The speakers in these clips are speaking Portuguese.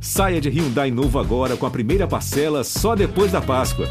Saia de Hyundai novo agora com a primeira parcela só depois da Páscoa.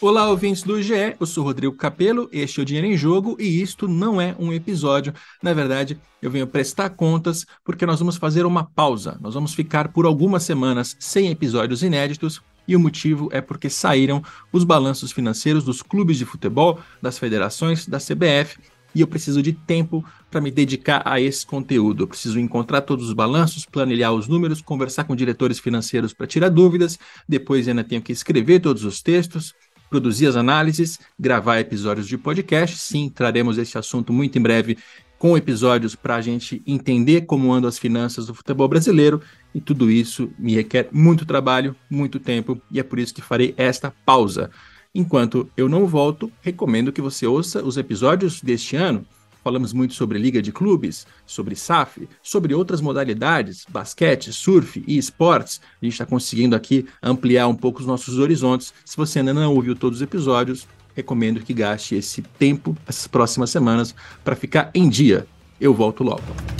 Olá, ouvintes do GE, eu sou Rodrigo Capello, este é o Dinheiro em Jogo e isto não é um episódio. Na verdade, eu venho prestar contas porque nós vamos fazer uma pausa. Nós vamos ficar por algumas semanas sem episódios inéditos e o motivo é porque saíram os balanços financeiros dos clubes de futebol, das federações, da CBF e eu preciso de tempo para me dedicar a esse conteúdo. Eu preciso encontrar todos os balanços, planilhar os números, conversar com diretores financeiros para tirar dúvidas, depois ainda tenho que escrever todos os textos produzir as análises, gravar episódios de podcast. Sim, traremos esse assunto muito em breve com episódios para a gente entender como andam as finanças do futebol brasileiro. E tudo isso me requer muito trabalho, muito tempo, e é por isso que farei esta pausa. Enquanto eu não volto, recomendo que você ouça os episódios deste ano Falamos muito sobre liga de clubes, sobre SAF, sobre outras modalidades, basquete, surf e esportes. A gente está conseguindo aqui ampliar um pouco os nossos horizontes. Se você ainda não ouviu todos os episódios, recomendo que gaste esse tempo, essas próximas semanas, para ficar em dia. Eu volto logo.